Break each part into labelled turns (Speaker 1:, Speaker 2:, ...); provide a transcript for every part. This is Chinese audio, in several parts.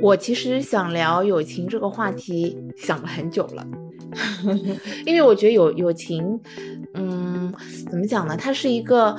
Speaker 1: 我其实想聊友情这个话题，想了很久了，因为我觉得友友情，嗯，怎么讲呢？它是一个，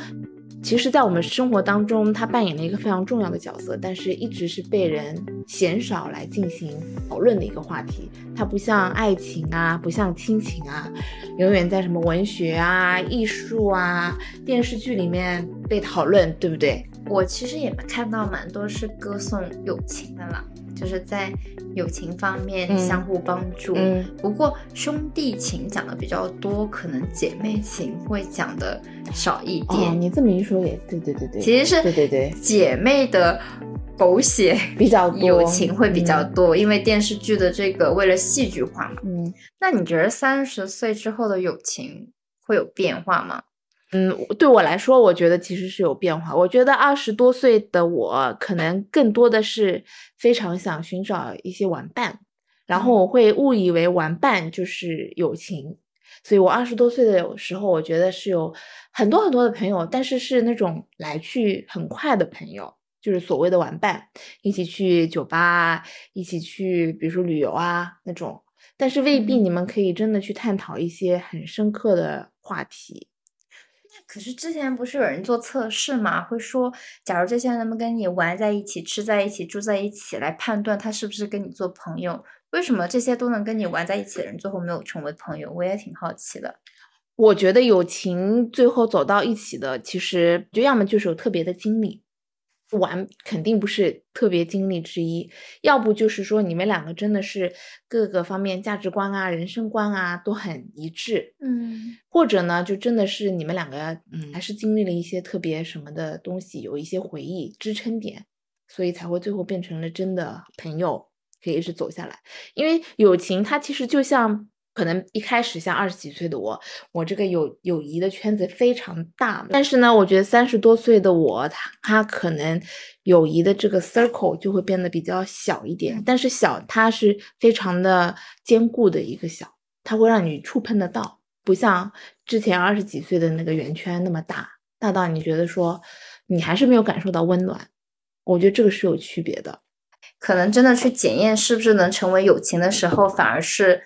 Speaker 1: 其实，在我们生活当中，它扮演了一个非常重要的角色，但是一直是被人鲜少来进行讨论的一个话题。它不像爱情啊，不像亲情啊，永远在什么文学啊、艺术啊、电视剧里面被讨论，对不对？
Speaker 2: 我其实也看到蛮多是歌颂友情的啦，就是在友情方面相互帮助。
Speaker 1: 嗯
Speaker 2: 不过兄弟情讲的比较多，可能姐妹情会讲的少一
Speaker 1: 哦，
Speaker 2: 点。
Speaker 1: 你这么一说也对对对对，
Speaker 2: 其实是
Speaker 1: 对对对
Speaker 2: 姐妹的狗血
Speaker 1: 比较多
Speaker 2: 友情会比较
Speaker 1: 嗯
Speaker 2: 多，因为电视剧的这个为了戏剧化嘛。
Speaker 1: 嗯
Speaker 2: 那你觉得三十岁之后的友情会有变化吗？
Speaker 1: 嗯，对我来说，我觉得其实是有变化。我觉得二十多岁的我，可能更多的是非常想寻找一些玩伴，然后我会误以为玩伴就是友情。所以我二十多岁的时候，我觉得是有很多很多的朋友，但是是那种来去很快的朋友，就是所谓的玩伴，一起去酒吧啊，一起去比如说旅游啊那种。但是未必
Speaker 2: 嗯
Speaker 1: 你们可以真的去探讨一些很深刻的话题。
Speaker 2: 可是之前不是有人做测试嘛，会说，假如这些人能跟你玩在一起、吃在一起、住在一起，来判断他是不是跟你做朋友。为什么这些都能跟你玩在一起的人，最后没有成为朋友？我也挺好奇的。
Speaker 1: 我觉得友情最后走到一起的，其实就要么就是有特别的经历，玩肯定不是特别经历之一，要不就是说你们两个真的是各个方面价值观啊、人生观啊都很一致，
Speaker 2: 嗯
Speaker 1: 或者呢，就真的是你们两个嗯还是经历了一些特别什么的东西，有一些回忆支撑点，所以才会最后变成了真的朋友，可以一直走下来。因为友情它其实就像。可能一开始像二十几岁的我，我这个友友谊的圈子非常大，但是呢，我觉得三十多岁的我，他他可能友谊的这个 circle 就会变得比较小一点，
Speaker 2: 嗯。
Speaker 1: 但是小它是非常的坚固的一个小，它会让你触碰得到，不像之前二十几岁的那个圆圈那么大，大到你觉得说你还是没有感受到温暖，我觉得这个是有区别的。
Speaker 2: 可能真的去检验是不是能成为友情的时候，反而是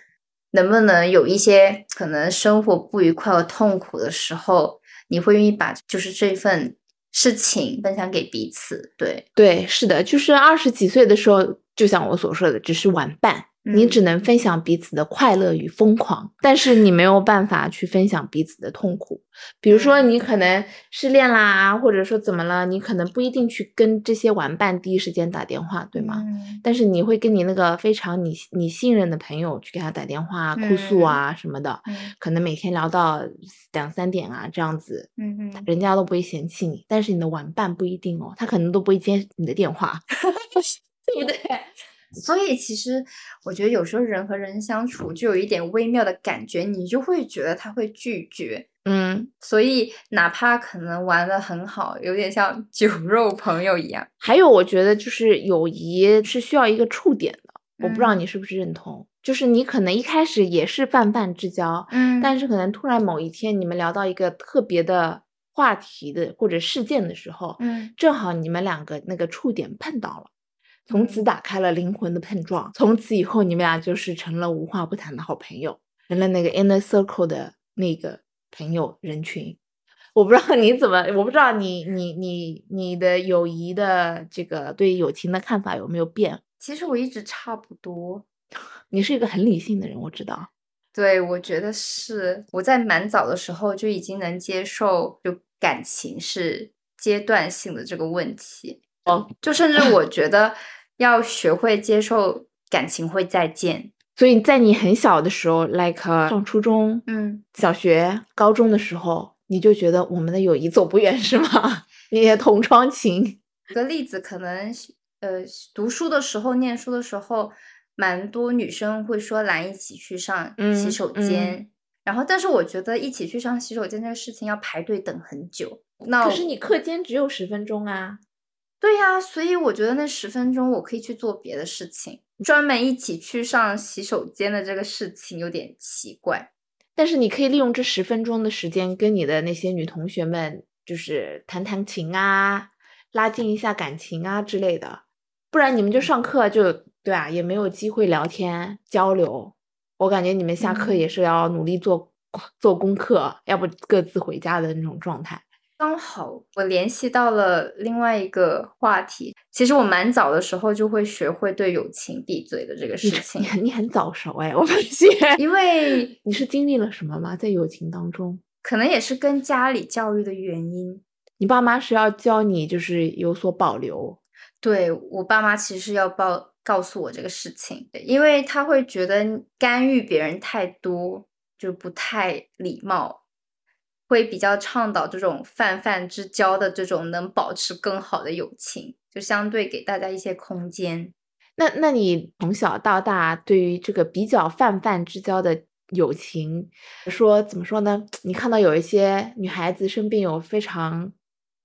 Speaker 2: 能不能有一些可能生活不愉快和痛苦的时候，你会愿意把就是这份事情分享给彼此。对，
Speaker 1: 对，是的，就是二十几岁的时候，就像我所说的，只是玩伴，你
Speaker 2: 嗯
Speaker 1: 只能分享彼此的快乐与疯狂，但是你没有办法去分享彼此的痛苦。比如说，
Speaker 2: 嗯
Speaker 1: 你可能失恋啦，或者说怎么了，你可能不一定去跟这些玩伴第一时间打电话，对吗？
Speaker 2: 嗯
Speaker 1: 但是你会跟你那个非常你你信任的朋友去给他打电话哭诉啊什么的，
Speaker 2: 嗯
Speaker 1: 可能每天聊到两三点啊这样子，
Speaker 2: 嗯嗯，
Speaker 1: 人家都不会嫌弃你，但是你的玩伴不一定哦，他可能都不会接你的电话，对不对？
Speaker 2: 所以其实我觉得有时候人和人相处就有一点微妙的感觉，你就会觉得他会拒绝。
Speaker 1: 嗯，
Speaker 2: 所以哪怕可能玩的很好，有点像酒肉朋友一样。
Speaker 1: 还有我觉得就是友谊是需要一个触点的，我不知道
Speaker 2: 嗯。
Speaker 1: 你是不是认同，就是你可能一开始也是泛泛之交，
Speaker 2: 嗯。
Speaker 1: 但是可能突然某一天你们聊到一个特别的话题的或者事件的时候，
Speaker 2: 嗯。
Speaker 1: 正好你们两个那个触点碰到了，从此
Speaker 2: 嗯
Speaker 1: 打开了灵魂的碰撞，从此以后你们俩就是成了无话不谈的好朋友，成了那个 inner circle 的那个朋友人群。我不知道你怎么，我不知道你你你你的友谊的这个对友情的看法有没有变？
Speaker 2: 其实我一直差不多。
Speaker 1: 你是一个很理性的人，我知道。
Speaker 2: 对，我觉得是我在蛮早的时候就已经能接受，就感情是阶段性的这个问题。
Speaker 1: 哦，
Speaker 2: 就甚至我觉得要学会接受感情会再见。
Speaker 1: 所以在你很小的时候，like 上初中、
Speaker 2: 嗯，
Speaker 1: 小学、高中的时候，你就觉得我们的友谊走不远是吗？你也同窗情。
Speaker 2: 举个例子，可能呃读书的时候、念书的时候，蛮多女生会说来一起去上洗
Speaker 1: 嗯
Speaker 2: 手
Speaker 1: 嗯
Speaker 2: 间，然后但是我觉得一起去上洗手间这个事情要排队等很久。那
Speaker 1: 可是你课间只有十分钟啊。
Speaker 2: 对呀，所以我觉得那十分钟我可以去做别的事情，专门一起去上洗手间的这个事情有点奇怪。
Speaker 1: 但是你可以利用这十分钟的时间，跟你的那些女同学们，就是弹弹琴啊，拉近一下感情啊之类的。不然你们就上课就对啊，也没有机会聊天交流。我感觉你们下课
Speaker 2: 嗯
Speaker 1: 也是要努力做做功课，要不各自回家的那种状态。
Speaker 2: 刚好我联系到了另外一个话题。其实我蛮早的时候就会学会对友情闭嘴的这个事情
Speaker 1: 你，很你很早熟哎，我发现。
Speaker 2: 因为
Speaker 1: 你是经历了什么吗？在友情当中，
Speaker 2: 可能也是跟家里教育的原因。
Speaker 1: 你爸妈是要教你就是有所保留，
Speaker 2: 对，我爸妈其实要报告诉我这个事情，因为他会觉得干预别人太多就不太礼貌，会比较倡导这种泛泛之交的这种能保持更好的友情，就相对给大家一些空间。
Speaker 1: 那那你从小到大对于这个比较泛泛之交的友情，说怎么说呢？你看到有一些女孩子身边有非常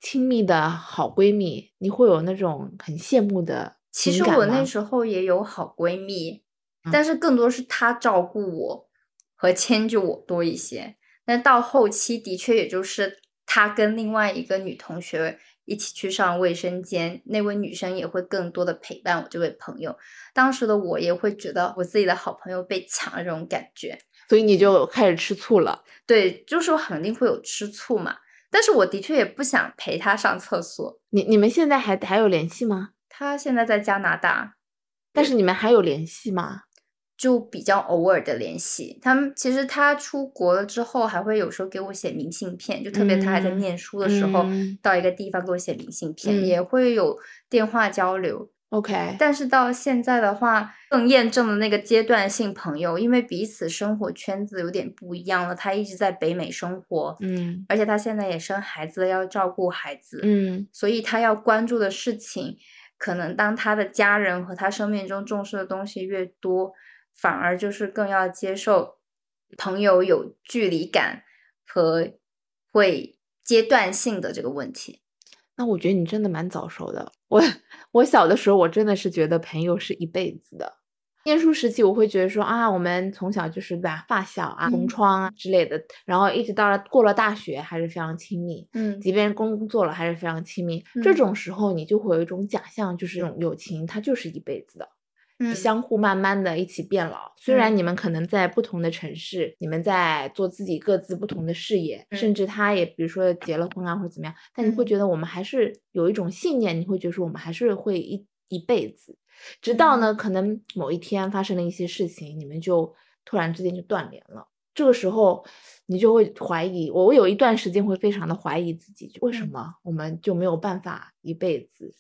Speaker 1: 亲密的好闺蜜，你会有那种很羡慕的
Speaker 2: 其实我那时候也有好闺蜜，
Speaker 1: 嗯
Speaker 2: 但是更多是她照顾我和迁就我多一些。但到后期的确也就是他跟另外一个女同学一起去上卫生间，那位女生也会更多的陪伴我这位朋友。当时的我也会觉得我自己的好朋友被抢了这种感觉，
Speaker 1: 所以你就开始吃醋了。
Speaker 2: 对，就是我肯定会有吃醋嘛。但是我的确也不想陪他上厕所。
Speaker 1: 你你们现在还还有联系吗？
Speaker 2: 他现在在加拿大，
Speaker 1: 但是你们还有联系吗？
Speaker 2: 就比较偶尔的联系。他们其实他出国了之后，还会有时候给我写明信片，就特别他还在
Speaker 1: 嗯
Speaker 2: 念书的时候，
Speaker 1: 嗯
Speaker 2: 到一个地方给我写明信片，
Speaker 1: 嗯
Speaker 2: 也会有电话交流。
Speaker 1: OK，
Speaker 2: 但是到现在的话，更验证了那个阶段性朋友，因为彼此生活圈子有点不一样了。他一直在北美生活，
Speaker 1: 嗯
Speaker 2: 而且他现在也生孩子了，要照顾孩子，
Speaker 1: 嗯
Speaker 2: 所以他要关注的事情，可能当他的家人和他生命中重视的东西越多，反而就是更要接受朋友有距离感和会阶段性的这个问题。
Speaker 1: 那我觉得你真的蛮早熟的。我我小的时候，我真的是觉得朋友是一辈子的。念书时期，我会觉得说啊，我们从小就是对吧，发小啊、同
Speaker 2: 嗯
Speaker 1: 窗啊之类的，然后一直到了过了大学，还是非常亲密。
Speaker 2: 嗯
Speaker 1: 即便工作了，还是非常亲密。这
Speaker 2: 嗯
Speaker 1: 种时候，你就会有一种假象，就是这种友情，它就是一辈子的。
Speaker 2: 嗯
Speaker 1: 相互慢慢的一起变老。虽然
Speaker 2: 嗯
Speaker 1: 你们可能在不同的城市，你们在做自己各自不同的事业，甚
Speaker 2: 嗯
Speaker 1: 至他也比如说结了婚啊或者怎么样，但你会
Speaker 2: 嗯
Speaker 1: 觉得我们还是有一种信念，你会觉得说我们还是会一一辈子，直到
Speaker 2: 嗯
Speaker 1: 呢可能某一天发生了一些事情，你们就突然之间就断联了。这个时候，你就会怀疑我。我有一段时间会非常的怀疑自己，为什
Speaker 2: 嗯
Speaker 1: 么我们就没有办法一辈子，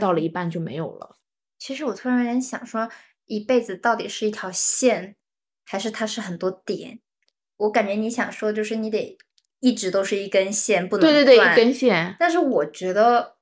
Speaker 1: 到了
Speaker 2: 嗯
Speaker 1: 一半就没有了？
Speaker 2: 其实我突然有点想说，一辈子到底是一条线，还是它是很多点？我感觉你想说就是你得一直都是一根线，不能
Speaker 1: 对对对，一根线。
Speaker 2: 但是我觉得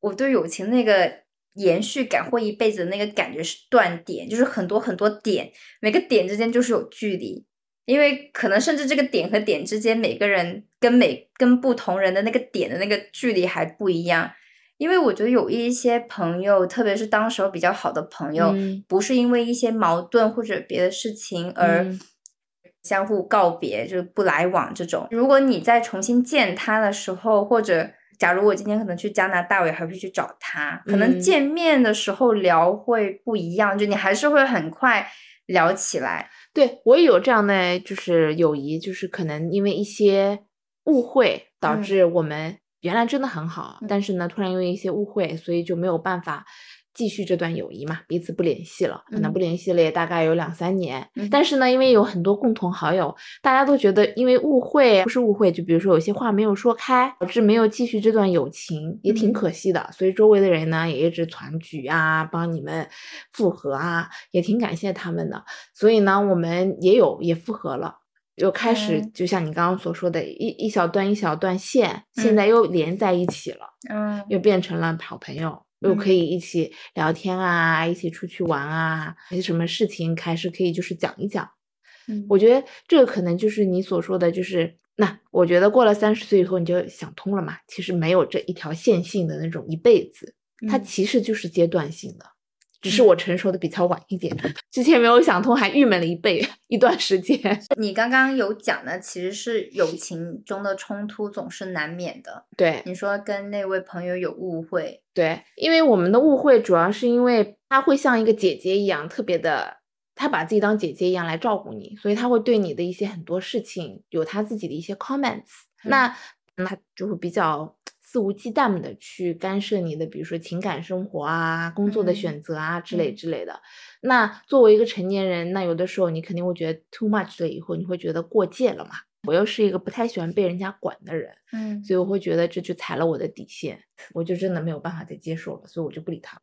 Speaker 2: 我对友情那个延续感或一辈子的那个感觉是断点，就是很多很多点，每个点之间就是有距离，因为可能甚至这个点和点之间，每个人跟每跟不同人的那个点的那个距离还不一样。因为我觉得有一些朋友，特别是当时候比较好的朋友，
Speaker 1: 嗯。
Speaker 2: 不是因为一些矛盾或者别的事情而
Speaker 1: 嗯。
Speaker 2: 相互告别，就是不来往这种。如果你再重新见他的时候，或者假如我今天可能去加拿大，我也还会去找他，可能
Speaker 1: 嗯。
Speaker 2: 见面的时候聊会不一样，就你还是会很快聊起来。
Speaker 1: 对我也有这样的就是友谊，就是可能因为一些误会导
Speaker 2: 嗯。
Speaker 1: 致我们原来真的很好，
Speaker 2: 嗯
Speaker 1: 但是呢，突然因为一些误会，所以就没有办法继续这段友谊嘛，彼此不联系了，可能
Speaker 2: 嗯
Speaker 1: 不联系了也大概有两三年。
Speaker 2: 嗯
Speaker 1: 但是呢，因为有很多共同好友，大家都觉得因为误会不是误会，就比如说有些话没有说开，导致没有继续这段友情，也挺
Speaker 2: 嗯
Speaker 1: 可惜的。所以周围的人呢也一直团聚啊，帮你们复合啊，也挺感谢他们的。所以呢，我们也有也复合了。又开始，
Speaker 2: 嗯。
Speaker 1: 就像你刚刚所说的，一一小段一小段线，现
Speaker 2: 嗯。
Speaker 1: 在又连在一起了。
Speaker 2: 嗯。
Speaker 1: 又变成了好朋友，又可
Speaker 2: 嗯。
Speaker 1: 以一起聊天啊，一起出去玩啊，有些什么事情开始可以就是讲一讲。
Speaker 2: 嗯。
Speaker 1: 我觉得这个可能就是你所说的，就是那我觉得过了三十岁以后你就想通了嘛，其实没有这一条线性的那种一辈子，它
Speaker 2: 嗯。
Speaker 1: 其实就是阶段性的，只是我成熟的比较晚一点，之前没有想通，还郁闷了一倍一段时间。
Speaker 2: 你刚刚有讲的，其实是友情中的冲突总是难免的。
Speaker 1: 对，
Speaker 2: 你说跟那位朋友有误会，
Speaker 1: 对，因为我们的误会主要是因为他会像一个姐姐一样，特别的，他把自己当姐姐一样来照顾你，所以他会对你的一些很多事情有他自己的一些 comments，那那就会比较。肆无忌惮的去干涉你的，比如说情感生活啊、工作的选择啊之类之类的。那作为一个成年人，那有的时候你肯定会觉得 too much 了，以后你会觉得过界了嘛。我又是一个不太喜欢被人家管的人，
Speaker 2: 嗯，
Speaker 1: 所以我会觉得这就踩了我的底线，我就真的没有办法再接受了，所以我就不理他。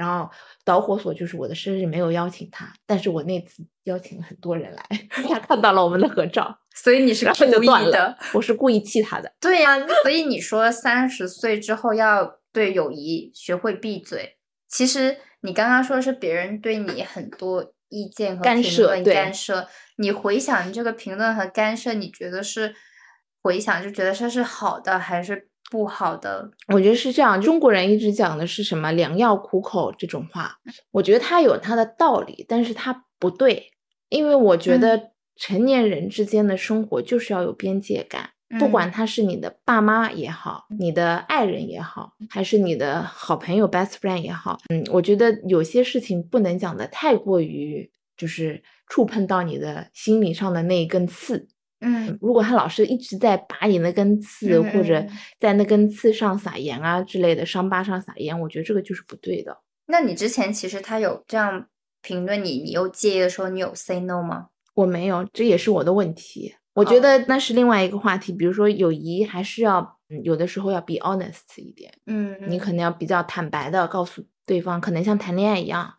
Speaker 1: 然后导火索就是我的生日没有邀请他，但是我那次邀请了很多人来，他看到了我们的合照，
Speaker 2: 所以你是故意的，
Speaker 1: 我是故意气他的。
Speaker 2: 对呀，所以你说三十岁之后要对友谊学会闭嘴，其实你刚刚说的是别人对你很多意见和
Speaker 1: 干涉，
Speaker 2: 干涉。你回想这个评论和干涉，你觉得是回想就觉得它是好的还是？不好的，
Speaker 1: 我觉得是这样。中国人一直讲的是什么“良药苦口”这种话，我觉得它有它的道理，但是它不对。因为我觉得成年人之间的生活就是要有边界感，不管他是你的爸妈也好，你的爱人也好，还是你的好朋友 best friend 也好，嗯，我觉得有些事情不能讲的太过于，就是触碰到你的心理上的那一根刺。
Speaker 2: 嗯，
Speaker 1: 如果他老是一直在拔你那根刺，或者在那根刺上撒盐啊之类的，伤疤上撒盐，我觉得这个就是不对的。
Speaker 2: 那你之前其实他有这样评论你，你又介意的时候，你有 say no 吗？
Speaker 1: 我没有，这也是我的问题。我觉得那是另外一个话题。比如说友谊，还是要有的时候要 be honest 一点。
Speaker 2: 嗯，
Speaker 1: 你可能要比较坦白的告诉对方，可能像谈恋爱一样。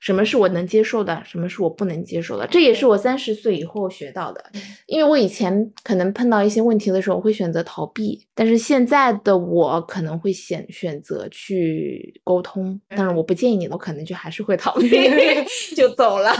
Speaker 1: 什么是我能接受的，什么是我不能接受的，这也是我三十岁以后学到的。因为我以前可能碰到一些问题的时候，我会选择逃避，但是现在的我可能会选选择去沟通。但是我不建议你，我可能就还是会逃避，就走了。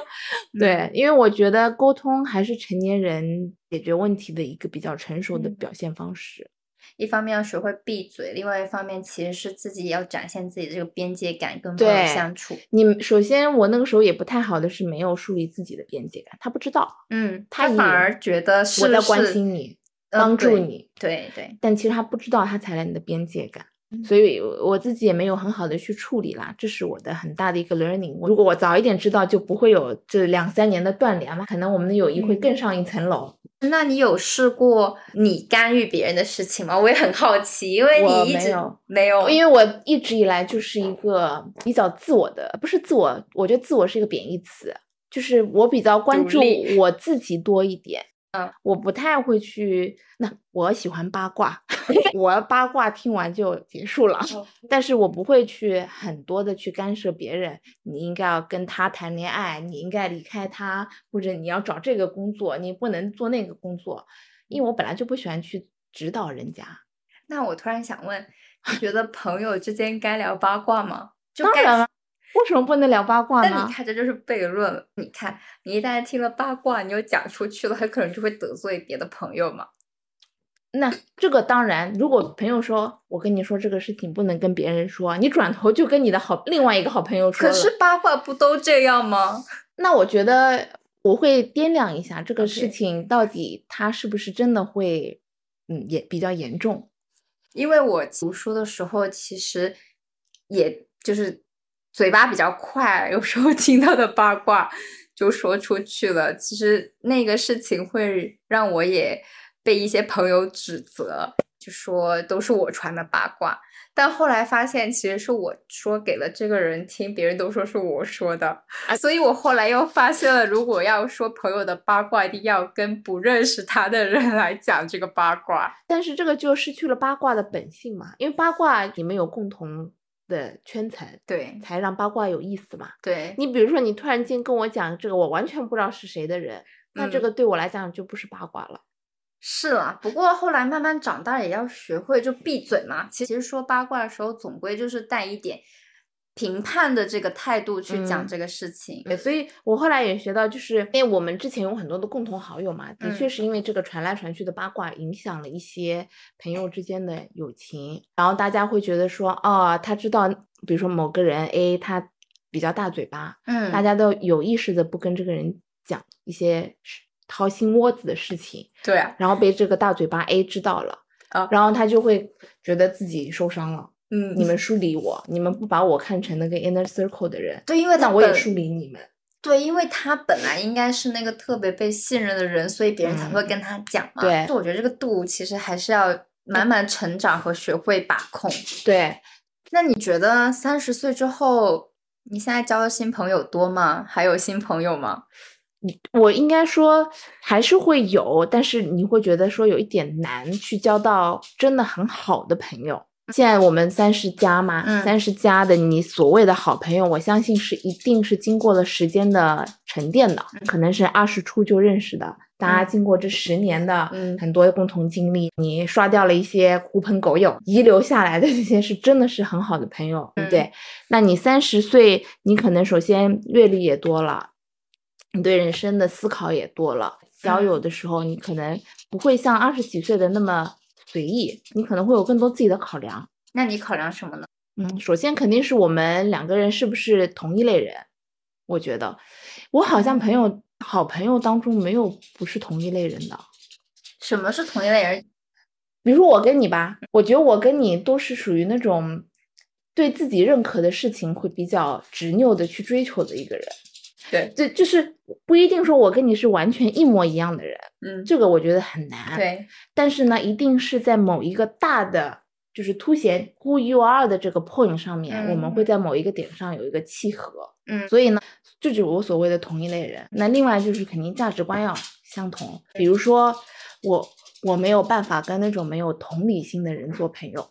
Speaker 1: 对，因为我觉得沟通还是成年人解决问题的一个比较成熟的表现方式。
Speaker 2: 一方面要学会闭嘴，另外一方面其实是自己要展现自己的这个边界感，跟朋友相处。
Speaker 1: 你首先，我那个时候也不太好的是没有树立自己的边界感，他不知道，
Speaker 2: 嗯，他反而觉得是
Speaker 1: 我在关心你，帮助你，
Speaker 2: 对对。
Speaker 1: 但其实他不知道，他踩了你的边界感，所以我自己也没有很好的去处理啦，这是我的很大的一个 learning。如果我早一点知道，就不会有这两三年的断联了，可能我们的友谊会更上一层楼。
Speaker 2: 那你有试过你干预别人的事情吗？我也很好奇，因为你一直没有，
Speaker 1: 因为我一直以来就是一个比较自我的，不是自我，我觉得自我是一个贬义词，就是我比较关注我自己多一点。
Speaker 2: 嗯，
Speaker 1: 我不太会去。那我喜欢八卦，我八卦听完就结束了。但是我不会去很多的去干涉别人。你应该要跟他谈恋爱，你应该离开他，或者你要找这个工作，你不能做那个工作。因为我本来就不喜欢去指导人家。
Speaker 2: 那我突然想问，你觉得朋友之间该聊八卦吗？
Speaker 1: 当然了。为什么不能聊八卦
Speaker 2: 呢？那你看，这就是悖论。你看，你一旦听了八卦，你又讲出去了，很可能就会得罪别的朋友嘛。
Speaker 1: 那这个当然，如果朋友说我跟你说这个事情不能跟别人说，你转头就跟你的好另外一个好朋友说。
Speaker 2: 可是八卦不都这样吗？
Speaker 1: 那我觉得我会掂量一下这个事情到底它是不是真的会，嗯，也比较严重。
Speaker 2: 因为我读书的时候，其实也就是。嘴巴比较快，有时候听到的八卦就说出去了。其实那个事情会让我也被一些朋友指责，就说都是我传的八卦。但后来发现，其实是我说给了这个人听，别人都说是我说的。所以我后来又发现了，如果要说朋友的八卦，一定要跟不认识他的人来讲这个八卦。
Speaker 1: 但是这个就失去了八卦的本性嘛，因为八卦你们有共同。的圈层，
Speaker 2: 对，
Speaker 1: 才让八卦有意思嘛。
Speaker 2: 对
Speaker 1: 你，比如说你突然间跟我讲这个，我完全不知道是谁的人，那这个对我来讲就不是八卦了。
Speaker 2: 是啊，不过后来慢慢长大也要学会就闭嘴嘛。其实说八卦的时候，总归就是带一点。评判的这个态度去讲这个事情，
Speaker 1: 对，所以我后来也学到，就是因为我们之前有很多的共同好友嘛，的确是因为这个传来传去的八卦影响了一些朋友之间的友情，然后大家会觉得说，哦，他知道，比如说某个人 A 他比较大嘴巴，
Speaker 2: 嗯，
Speaker 1: 大家都有意识的不跟这个人讲一些事掏心窝子的事情，
Speaker 2: 对啊，
Speaker 1: 然后被这个大嘴巴 A 知道了，
Speaker 2: 啊
Speaker 1: 然后他就会觉得自己受伤了。
Speaker 2: 嗯
Speaker 1: 你们疏离我，你们不把我看成那个 inner circle 的人，
Speaker 2: 对，因为
Speaker 1: 那我也疏离你们。
Speaker 2: 对，因为他本来应该是那个特别被信任的人，所以别人才会跟他讲嘛。
Speaker 1: 嗯对
Speaker 2: 就我觉得这个度其实还是要慢慢成长和学会把控。
Speaker 1: 对，
Speaker 2: 那你觉得三十岁之后，你现在交的新朋友多吗？还有新朋友吗？
Speaker 1: 我应该说还是会有，但是你会觉得说有一点难去交到真的很好的朋友。现在我们三十加嘛，
Speaker 2: 嗯
Speaker 1: 三十加的你所谓的好朋友，我相信是一定是经过了时间的沉淀的，可能是二十出就认识的，大家经过这十年的
Speaker 2: 嗯
Speaker 1: 很多共同经历，你刷掉了一些狐朋狗友，遗留下来的这些是真的是很好的朋友，对不对？那你三十岁，你可能首先阅历也多了，你对人生的思考也多了，交友的时候你可能不会像二十几岁的那么随意，你可能会有更多自己的考量。
Speaker 2: 那你考量什么呢？
Speaker 1: 嗯，首先肯定是我们两个人是不是同一类人？我觉得我好像朋友好朋友当中没有不是同一类人的。
Speaker 2: 什么是同一类人？
Speaker 1: 比如说我跟你吧，我觉得我跟你都是属于那种对自己认可的事情会比较执拗的去追求的一个人。
Speaker 2: 对，
Speaker 1: 这就是不一定说我跟你是完全一模一样的人，
Speaker 2: 嗯，
Speaker 1: 这个我觉得很难。，
Speaker 2: 对，
Speaker 1: 但是呢，一定是在某一个大的，就是凸显 who you are 的这个 point 上面，我们会
Speaker 2: 嗯
Speaker 1: 在某一个点上有一个契合。
Speaker 2: 嗯
Speaker 1: 所以呢，这就是我所谓的同一类人。那另外就是肯定价值观要相同，比如说我我没有办法跟那种没有同理心的人做朋友，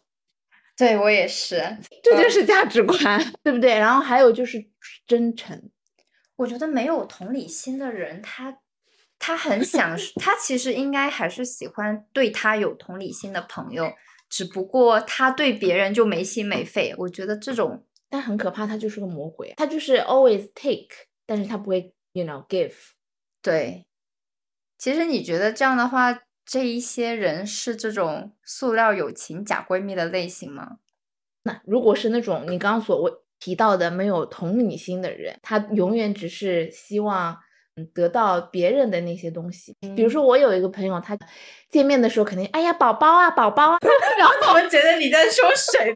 Speaker 2: 对我也是。
Speaker 1: 这就是价值观，对不对？然后还有就是真诚，
Speaker 2: 我觉得没有同理心的人，他他很想，他其实应该还是喜欢对他有同理心的朋友，只不过他对别人就没心没肺。我觉得这种，
Speaker 1: 但很可怕，他就是个魔鬼，他就是 always take，但是他不会 you know give。
Speaker 2: 对，其实你觉得这样的话，这一些人是这种塑料友情假闺蜜的类型吗？
Speaker 1: 那如果是那种你刚刚所谓提到的没有同理心的人，他永远只是希望嗯得到别人的那些东西。比如说，我有一个朋友，他见面的时候肯定哎呀宝宝啊宝宝啊，然后
Speaker 2: 我觉得你在说谁？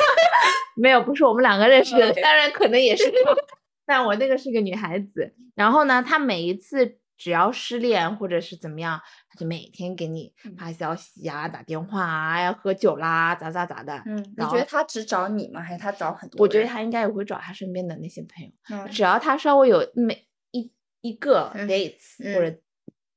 Speaker 1: 没有，不是我们两个认识的当然可能也是，但我那个是个女孩子。然后呢，她每一次只要失恋或者是怎么样，他就每天给你
Speaker 2: 嗯
Speaker 1: 发消息呀、打电话啊、要喝酒啦、咋咋咋的。
Speaker 2: 嗯，你觉得他只找你吗？还是他找很多？
Speaker 1: 我觉得他应该也会找他身边的那些朋友，
Speaker 2: 嗯
Speaker 1: 只要他稍微有每一一个
Speaker 2: 嗯
Speaker 1: dates、
Speaker 2: 嗯
Speaker 1: 或者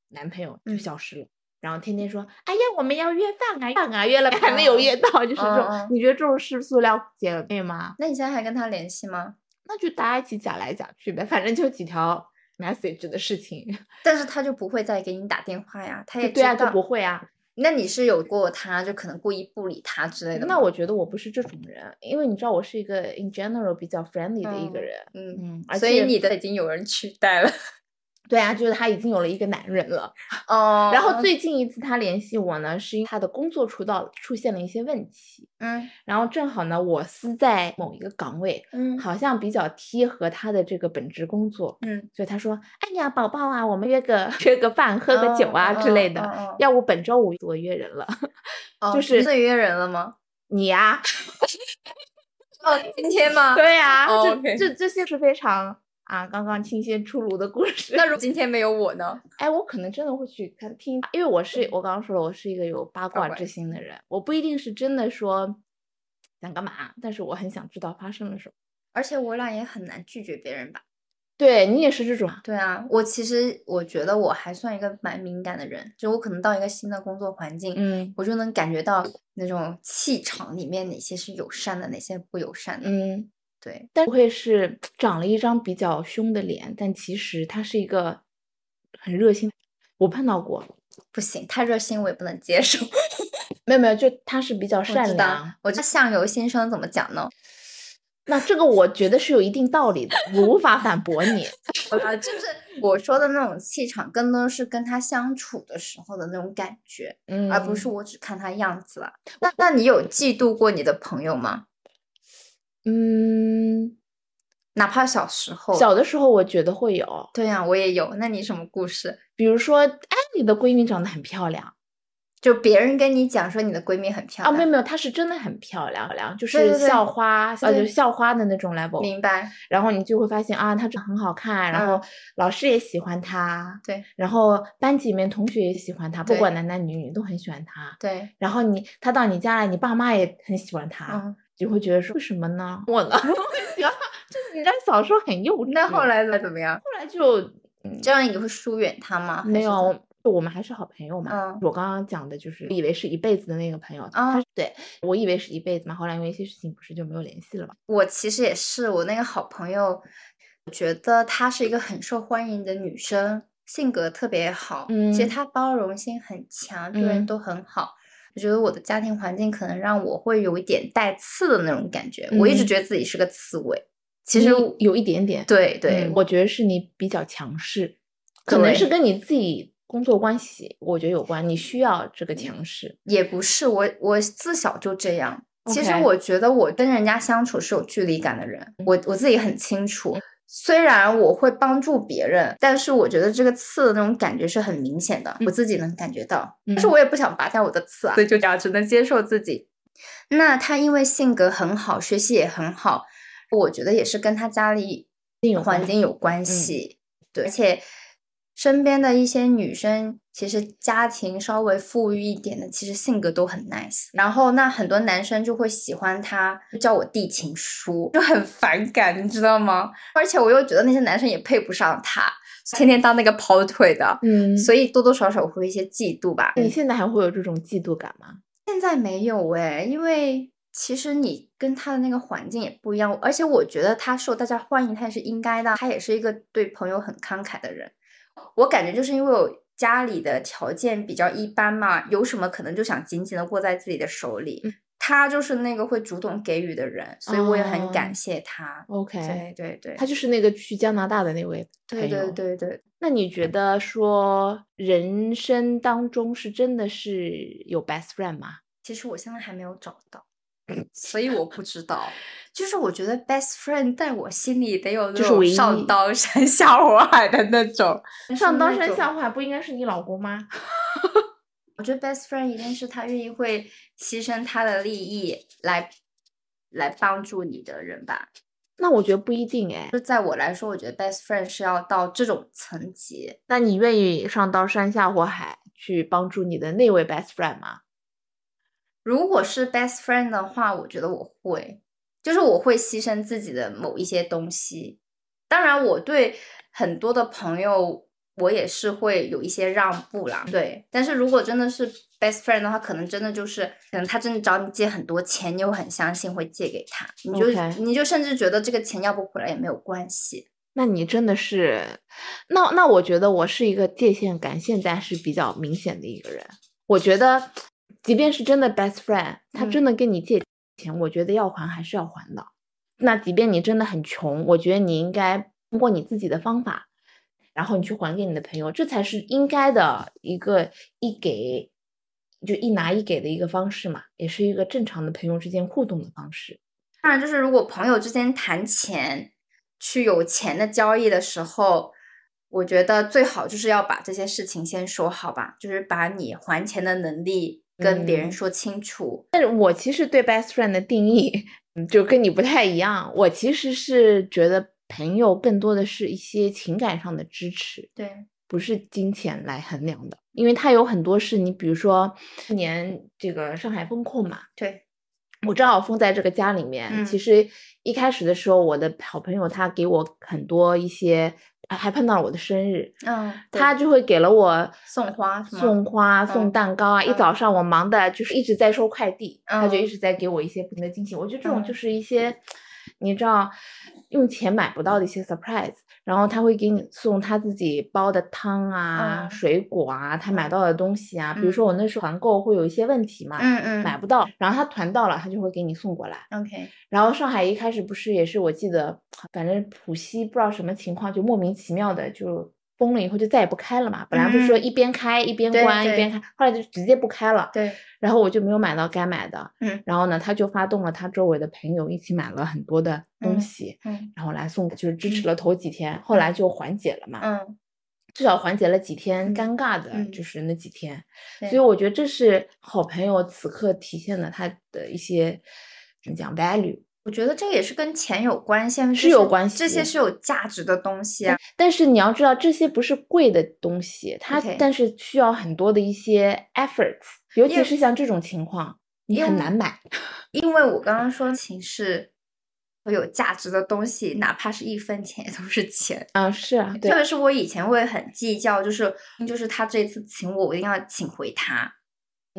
Speaker 1: 男朋友就
Speaker 2: 嗯
Speaker 1: 消失了。然后天天说，哎呀，我们要约饭啊，饭啊，约了还没有
Speaker 2: 嗯
Speaker 1: 约到，就是这种。你觉得这种是塑料姐妹吗？
Speaker 2: 那你现在还跟他联系吗？
Speaker 1: 那就大家一起假来假去呗，反正就几条 message 的事情。
Speaker 2: 但是他就不会再给你打电话呀，他也
Speaker 1: 对啊，
Speaker 2: 知道
Speaker 1: 就不会啊。
Speaker 2: 那你是有过他就可能故意不理他之类的？
Speaker 1: 那我觉得我不是这种人，因为你知道我是一个 in general 比较 friendly 的一个
Speaker 2: 嗯
Speaker 1: 人。
Speaker 2: 嗯，
Speaker 1: 嗯，而
Speaker 2: 所以你的已经有人取代了
Speaker 1: 对啊，就是他已经有了一个男人了。
Speaker 2: 哦
Speaker 1: 然后最近一次他联系我呢，是因为他的工作出道出现了一些问题，
Speaker 2: 嗯
Speaker 1: 然后正好呢，我司在某一个岗位，
Speaker 2: 嗯
Speaker 1: 好像比较贴合他的这个本职工作，
Speaker 2: 嗯
Speaker 1: 所以他说：“哎呀，宝宝啊，我们约个约个饭，喝个酒啊
Speaker 2: 哦
Speaker 1: 之类的。
Speaker 2: 哦哦哦
Speaker 1: 要不本周五我约人了，
Speaker 2: 哦
Speaker 1: 就是
Speaker 2: 最约人了吗？
Speaker 1: 你呀、
Speaker 2: 哦，今天吗？
Speaker 1: 对呀、
Speaker 2: 哦
Speaker 1: 这这这些是非常啊刚刚新鲜出炉的故事。
Speaker 2: 那如果今天没有我呢？
Speaker 1: 哎，我可能真的会去看听，因为我是我刚刚说了，我是一个有八卦
Speaker 2: 卦
Speaker 1: 之心的人，我不一定是真的说想干嘛，但是我很想知道发生了什么。
Speaker 2: 而且我俩也很难拒绝别人吧？
Speaker 1: 对你也是这种，
Speaker 2: 对啊，我其实我觉得我还算一个蛮敏感的人，就我可能到一个新的工作环境，
Speaker 1: 嗯
Speaker 2: 我就能感觉到那种气场里面哪些是友善的，哪些不友善的。
Speaker 1: 嗯，
Speaker 2: 对，
Speaker 1: 但不会是长了一张比较凶的脸，但其实他是一个很热心。我碰到过，
Speaker 2: 不行，太热心我也不能接受。
Speaker 1: 没有没有，就他是比较
Speaker 2: 我
Speaker 1: 善良。，
Speaker 2: 我知道相由心生怎么讲呢？
Speaker 1: 那这个我觉得是有一定道理的，我无法反驳你。
Speaker 2: 啊，就是我说的那种气场，更多是跟他相处的时候的那种感觉，
Speaker 1: 嗯，
Speaker 2: 而不是我只看他样子了。那那你有嫉妒过你的朋友吗？
Speaker 1: 嗯，
Speaker 2: 哪怕小时候，
Speaker 1: 小的时候我觉得会有，
Speaker 2: 对呀、我也有。那你什么故事？
Speaker 1: 比如说，哎，你的闺蜜长得很漂亮
Speaker 2: 就别人跟你讲说你的闺蜜很漂亮
Speaker 1: 啊，
Speaker 2: 亮，
Speaker 1: 没有没有，她是真的很漂亮，漂亮就是校花，呃，
Speaker 2: 对
Speaker 1: 就是校花的那种 level。
Speaker 2: 明白？
Speaker 1: 然后你就会发现啊，她长很好看，然后
Speaker 2: 嗯
Speaker 1: 老师也喜欢她，
Speaker 2: 对
Speaker 1: 然后班级里面同学也喜欢她，不管男男女女都很喜欢她。
Speaker 2: 对，
Speaker 1: 然后你她到你家来，你爸妈也很喜欢她，
Speaker 2: 嗯。
Speaker 1: 就会觉得说为什么呢？我呢？就是 你家小时候很幼稚。
Speaker 2: 那后来呢？怎么样？
Speaker 1: 后来就嗯
Speaker 2: 这样你会疏远他吗？
Speaker 1: 没有就我们还是好朋友嘛。
Speaker 2: 嗯
Speaker 1: 我刚刚讲的就是以为是一辈子的那个朋友，
Speaker 2: 啊
Speaker 1: 他对我以为是一辈子嘛，后来因为一些事情不是就没有联系了嘛。
Speaker 2: 我其实也是，我那个好朋友，我觉得她是一个很受欢迎的女生，性格特别好，嗯其实
Speaker 1: 嗯
Speaker 2: 她包容性很强，对人
Speaker 1: 嗯
Speaker 2: 都很好。我觉得我的家庭环境可能让我会有一点带刺的那种感觉，我一直
Speaker 1: 嗯
Speaker 2: 觉得自己是个刺猬。其实
Speaker 1: 有一点点，
Speaker 2: 对对，
Speaker 1: 嗯我觉得是你比较强势，可能是跟你自己工作关系，我觉得有关，你需要这个强势。
Speaker 2: 也不是我，我自小就这样。其实我觉得我跟人家相处是有距离感的人，我我自己很清楚。虽然我会帮助别人，但是我觉得这个刺的那种感觉是很明显的，我自己能感觉到。但是
Speaker 1: 嗯
Speaker 2: 我也不想拔掉我的刺啊，所以就这样，只能接受自己。那他因为性格很好，学习也很好，我觉得也是跟他家里环境有关系。对，而且身边的一些女生，其实家庭稍微富裕一点的，其实性格都很 nice。然后那很多男生就会喜欢她，就叫我递情书，就很反感，你知道吗？而且我又觉得那些男生也配不上她，天天当那个跑腿的，
Speaker 1: 嗯，
Speaker 2: 所以多多少少会有一些嫉妒吧。
Speaker 1: 你现在还会有这种嫉妒感吗？
Speaker 2: 现在没有哎，因为其实你跟他的那个环境也不一样，而且我觉得他受大家欢迎，他也是应该的。他也是一个对朋友很慷慨的人。我感觉就是因为我家里的条件比较一般嘛，有什么可能就想紧紧的握在自己的手里。
Speaker 1: 嗯
Speaker 2: 他就是那个会主动给予的人，所以我也很感
Speaker 1: 哦
Speaker 2: 谢他。
Speaker 1: OK，
Speaker 2: 对对对，
Speaker 1: 他就是那个去加拿大的那位朋
Speaker 2: 对。对对对，
Speaker 1: 那你觉得说人生当中是真的是有 best friend 吗？
Speaker 2: 其实我现在还没有找到，所以我不知道。就是我觉得 best friend 在我心里得有那种上刀山 下火海的那种。
Speaker 1: 上刀山下火海不应该是你老公吗？
Speaker 2: 我觉得 best friend 一定是他愿意会牺牲他的利益来来帮助你的人吧。
Speaker 1: 那我觉得不一定哎。
Speaker 2: 就在我来说，我觉得 best friend 是要到这种层级。
Speaker 1: 那你愿意上刀山下火海去帮助你的那位 best friend 吗？
Speaker 2: 如果是 best friend 的话，我觉得我会，就是我会牺牲自己的某一些东西。当然，我对很多的朋友，我也是会有一些让步啦。对，但是如果真的是 best friend 的话，可能真的就是，可能他真的找你借很多钱，你又很相信会借给他，你就你就甚至觉得这个钱要不回来也没有关系。
Speaker 1: 那你真的是，那那我觉得我是一个界限感现在是比较明显的一个人。我觉得，即便是真的 best friend，他
Speaker 2: 嗯
Speaker 1: 真的跟你借钱，我觉得要还还是要还的。那即便你真的很穷，我觉得你应该通过你自己的方法，然后你去还给你的朋友，这才是应该的一个一给就一拿一给的一个方式嘛，也是一个正常的朋友之间互动的方式。
Speaker 2: 当然，就是如果朋友之间谈钱，去有钱的交易的时候，我觉得最好就是要把这些事情先说好吧，就是把你还钱的能力跟别人
Speaker 1: 嗯
Speaker 2: 说清楚。
Speaker 1: 但是我其实对 best friend 的定义，嗯就跟你不太一样。我其实是觉得朋友更多的是一些情感上的支持，
Speaker 2: 对，
Speaker 1: 不是金钱来衡量的。因为他有很多是你，比如说去年这个上海封控嘛，
Speaker 2: 对，
Speaker 1: 我正好封在这个家里面。其
Speaker 2: 嗯
Speaker 1: 实一开始的时候，我的好朋友他给我很多一些，还还碰到了我的生日，
Speaker 2: 嗯，
Speaker 1: 他就会给了我
Speaker 2: 送花
Speaker 1: 送花、送
Speaker 2: 嗯
Speaker 1: 蛋糕啊。一
Speaker 2: 嗯
Speaker 1: 早上我忙的就是一直在收快递，他就
Speaker 2: 嗯
Speaker 1: 一直在给我一些不停的惊喜。我觉得这种就
Speaker 2: 嗯
Speaker 1: 是一些，你知道，用钱买不到的一些 surprise。然后他会给你送他自己煲的汤啊、
Speaker 2: 嗯
Speaker 1: 水果啊，他买
Speaker 2: 嗯
Speaker 1: 到的东西啊。比如
Speaker 2: 嗯
Speaker 1: 说我那时候团购会有一些问题嘛，
Speaker 2: 嗯嗯
Speaker 1: 买不到，然后他团到了，他就会给你送过来。
Speaker 2: ，OK，
Speaker 1: 然后上海一开始不是也是我记得，反正浦西不知道什么情况，就莫名其妙的就崩了以后就再也不开了嘛。本来不是说一边开一边关一边开，后来就直接不开了。
Speaker 2: 对。
Speaker 1: 然后我就没有买到该买的。
Speaker 2: 嗯。
Speaker 1: 然后呢，他就发动了他周围的朋友一起买了很多的东西，
Speaker 2: 嗯，
Speaker 1: 然后来送，就是支持了头几天，后来就缓解了嘛。
Speaker 2: 嗯。
Speaker 1: 至少缓解了几天尴尬的，就是那几天。
Speaker 2: 所
Speaker 1: 以我觉得这是好朋友此刻体现了他的一些怎么讲 value。
Speaker 2: 我觉得这也是跟钱有关系，
Speaker 1: 是有关系，
Speaker 2: 这些是有价值的东西啊。
Speaker 1: 但是你要知道，这些不是贵的东西，它但是需要很多的一些 efforts，尤其是像这种情况，你很难买。
Speaker 2: 因为我刚刚说情是有价值的东西，哪怕是一分钱也都是钱
Speaker 1: 啊。是啊，
Speaker 2: 特别是我以前会很计较，就是就是他这次请我，我一定要请回他，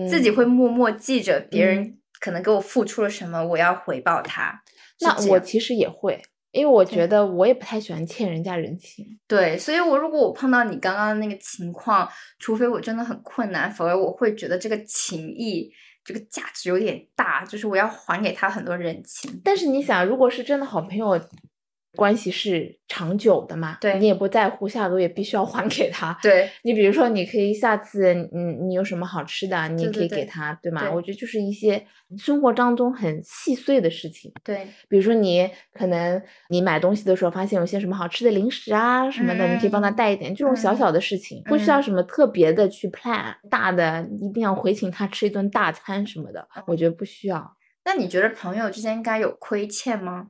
Speaker 2: 自己会默默记着别人。可能给我付出了什么，我要回报他。
Speaker 1: 那我其实也会，因为我觉得我也不太喜欢欠人家人情。
Speaker 2: 对，所以我如果我碰到你刚刚那个情况，除非我真的很困难，否则我会觉得这个情谊这个价值有点大，就是我要还给他很多人情。
Speaker 1: 但是你想，如果是真的好朋友。关系是长久的嘛？
Speaker 2: 对，
Speaker 1: 你也不在乎下个月必须要还给他。
Speaker 2: 对，
Speaker 1: 你比如说，你可以下次，嗯你有什么好吃的，你也可以给他，
Speaker 2: 对
Speaker 1: 吗？我觉得就是一些生活当中很细碎的事情。
Speaker 2: 对，
Speaker 1: 比如说你可能你买东西的时候发现有些什么好吃的零食啊什么的，你可以帮他带一点。这种小小的事情不需要什么特别的去 plan，大的一定要回请他吃一顿大餐什么的，我觉得不需要。
Speaker 2: 那你觉得朋友之间应该有亏欠吗？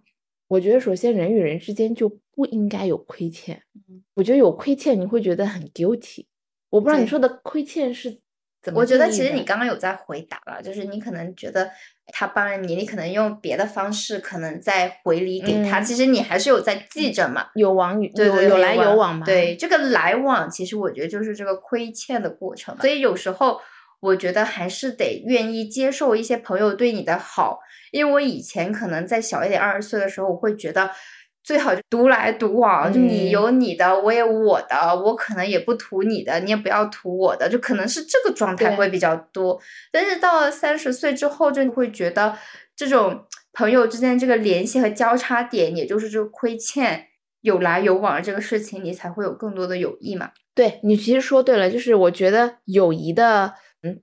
Speaker 1: 我觉得首先人与人之间就不应该有亏欠。嗯，我觉得有亏欠你会觉得很 guilty。我不知道你说的亏欠是怎么？
Speaker 2: 我觉得其实你刚刚有在回答了，就是你可能觉得他帮了你，你可能用别的方式可能在回礼给他，其实你还是有在记着嘛，
Speaker 1: 有往
Speaker 2: 有
Speaker 1: 有来有往嘛。
Speaker 2: 对，这个来往其实我觉得就是这个亏欠的过程。所以有时候我觉得还是得愿意接受一些朋友对你的好。因为我以前可能在小一点，二十岁的时候，我会觉得最好就独来独往，就你有你的，我有我的，我可能也不图你的，你也不要图我的，就可能是这个状态会比较多。但是到了三十岁之后，就会觉得这种朋友之间这个联系和交叉点，也就是这个亏欠有来有往的这个事情，你才会有更多的友谊嘛。
Speaker 1: 对你其实说对了，就是我觉得友谊的嗯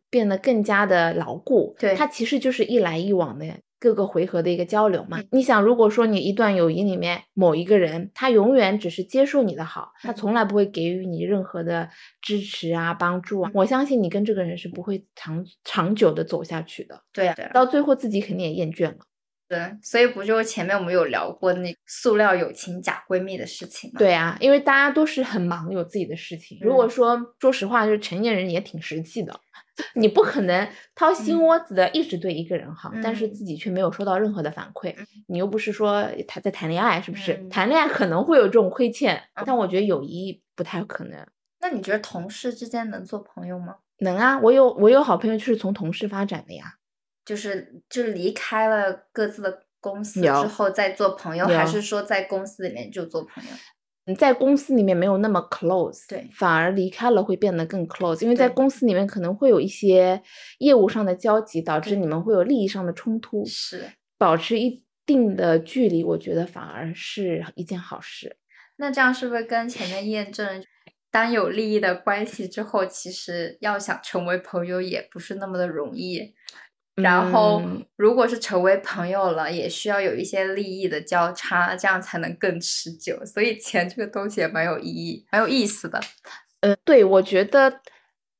Speaker 1: 变得更加的牢固，
Speaker 2: 对
Speaker 1: 它其实就是一来一往的。各个回合的一个交流嘛，你想，如果说你一段友谊里面某一个人，他永远只是接受你的好，他从来不会给予你任何的支持啊、帮助啊，我相信你跟这个人是不会长长久的走下去的。
Speaker 2: 对啊，
Speaker 1: 到最后自己肯定也厌倦了。
Speaker 2: 对，所以不就是前面我们有聊过那塑料友情假闺蜜的事情吗？
Speaker 1: 对啊，因为大家都是很忙，有自己的事情。如果说说实话，就是成年人也挺实际的。你不可能掏心窝子的一直对一个人好，但是自己却没有收到任何的反馈。你又不是说他在谈恋爱，是不是？谈恋爱可能会有这种亏欠，但我觉得友谊不太可能。
Speaker 2: 那你觉得同事之间能做朋友吗？
Speaker 1: 能啊，我有我有好朋友就是从同事发展的呀，
Speaker 2: 就是就是离开了各自的公司之后再做朋友，还是说在公司里面就做朋友？
Speaker 1: 你在公司里面没有那么 close，
Speaker 2: 对，
Speaker 1: 反而离开了会变得更 close，因为在公司里面可能会有一些业务上的交集，导致你们会有利益上的冲突。
Speaker 2: 是，
Speaker 1: 保持一定的距离，我觉得反而是一件好事。
Speaker 2: 那这样是不是跟前面验证，当有利益的关系之后，其实要想成为朋友也不是那么的容易。然后，如果是成为朋友了，也需要有一些利益的交叉，这样才能更持久。所以钱这个东西也蛮有意义、蛮有意思的。
Speaker 1: 呃，对，我觉得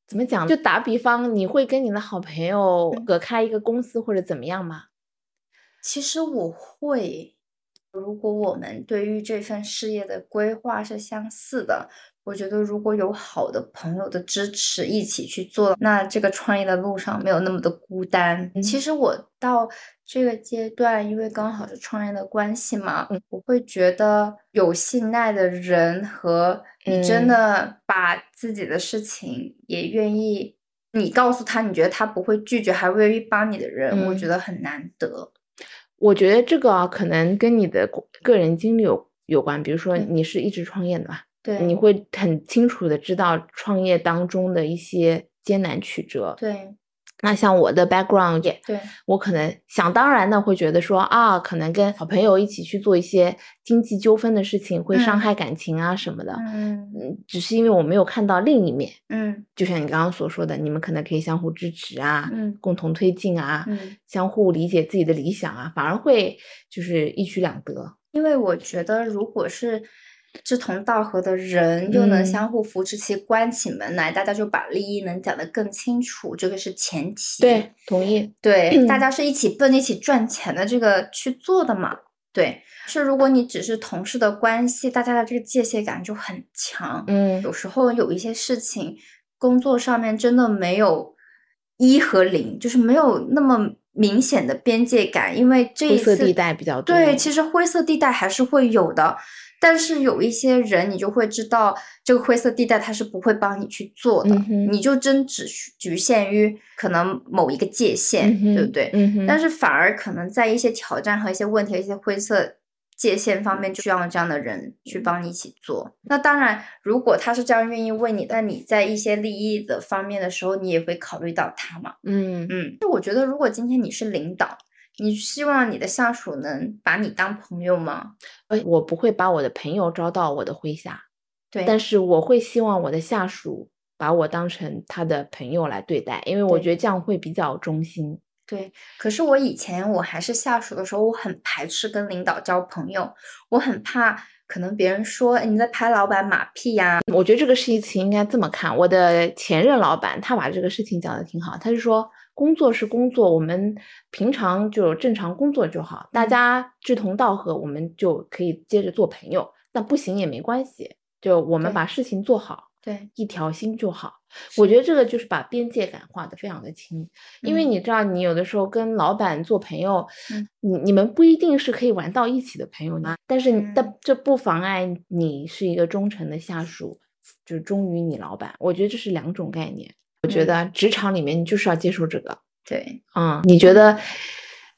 Speaker 1: 怎么讲？就打比方，你会跟你的好朋友隔开一个公司或者怎么样吗？
Speaker 2: 其实我会，如果我们对于这份事业的规划是相似的。我觉得如果有好的朋友的支持，一起去做，那这个创业的路上没有那么的孤单。其实我到这个阶段，因为刚好是创业的关系嘛，我会觉得有信赖的人和你真的把自己的事情也愿意，你告诉他，你觉得他不会拒绝，还愿意帮你的人，我觉得很难得。
Speaker 1: 我觉得这个啊，可能跟你的个人经历有有关，比如说你是一直创业的嘛。
Speaker 2: 对，
Speaker 1: 你会很清楚的知道创业当中的一些艰难曲折。
Speaker 2: 对，
Speaker 1: 那像我的 background 也，
Speaker 2: 对，
Speaker 1: 我可能想当然的会觉得说啊，可能跟好朋友一起去做一些经济纠纷的事情会伤
Speaker 2: 嗯
Speaker 1: 害感情啊什么的。
Speaker 2: 嗯
Speaker 1: 嗯，只是因为我没有看到另一面，
Speaker 2: 嗯
Speaker 1: 就像你刚刚所说的，你们可能可以相互支持啊，
Speaker 2: 嗯
Speaker 1: 共同推进啊，
Speaker 2: 嗯，
Speaker 1: 相互理解自己的理想啊，反而会就是一举两得。
Speaker 2: 因为我觉得如果是。志同道合的人又能
Speaker 1: 嗯
Speaker 2: 相互扶持起、关起门来，大家就把利益能讲得更清楚，这个是前提。
Speaker 1: 对，同意。
Speaker 2: 对，大家是一起奔着一起赚钱的这个去做的嘛。对，是如果你只是同事的关系，大家的这个界限感就很强。
Speaker 1: 嗯
Speaker 2: 有时候有一些事情，工作上面真的没有一和零，就是没有那么明显的边界感，因为这一次
Speaker 1: 灰色地带比较多。
Speaker 2: 对，其实灰色地带还是会有的，但是有一些人，你就会知道这个灰色地带他是不会帮你去做的，
Speaker 1: 嗯
Speaker 2: 你就真只局限于可能某一个界限，
Speaker 1: 嗯
Speaker 2: 对不对？
Speaker 1: 嗯，
Speaker 2: 但是反而可能在一些挑战和一些问题、一些灰色界限方面，就需要这样的人去帮你一起做。那当然，如果他是这样愿意为你，那你在一些利益的方面的时候，你也会考虑到他嘛。
Speaker 1: 嗯
Speaker 2: 嗯，就我觉得，如果今天你是领导，你希望你的下属能把你当朋友吗？
Speaker 1: 呃我不会把我的朋友招到我的麾下，
Speaker 2: 对，
Speaker 1: 但是我会希望我的下属把我当成他的朋友来对待，因为我觉得这样会比较忠心。
Speaker 2: 对，可是我以前我还是下属的时候，我很排斥跟领导交朋友，我很怕可能别人说哎你在拍老板马屁呀、
Speaker 1: 我觉得这个事情应该这么看。我的前任老板他把这个事情讲的挺好，他就说工作是工作，我们平常就正常工作就好，大
Speaker 2: 嗯
Speaker 1: 家志同道合，我们就可以接着做朋友。那不行也没关系，就我们把事情做好，
Speaker 2: 对，
Speaker 1: 一条心就好。我觉得这个就是把边界感画得非常的清，因为
Speaker 2: 嗯
Speaker 1: 你知道，你有的时候跟老板做朋友，
Speaker 2: 嗯
Speaker 1: 你你们不一定是可以玩到一起的朋友呢，但是但这不妨碍你是一个忠诚的下属，就忠于你老板。我觉得这是两种概念。我觉
Speaker 2: 嗯
Speaker 1: 得职场里面你就是要接受这个，
Speaker 2: 对，
Speaker 1: 嗯，你觉得，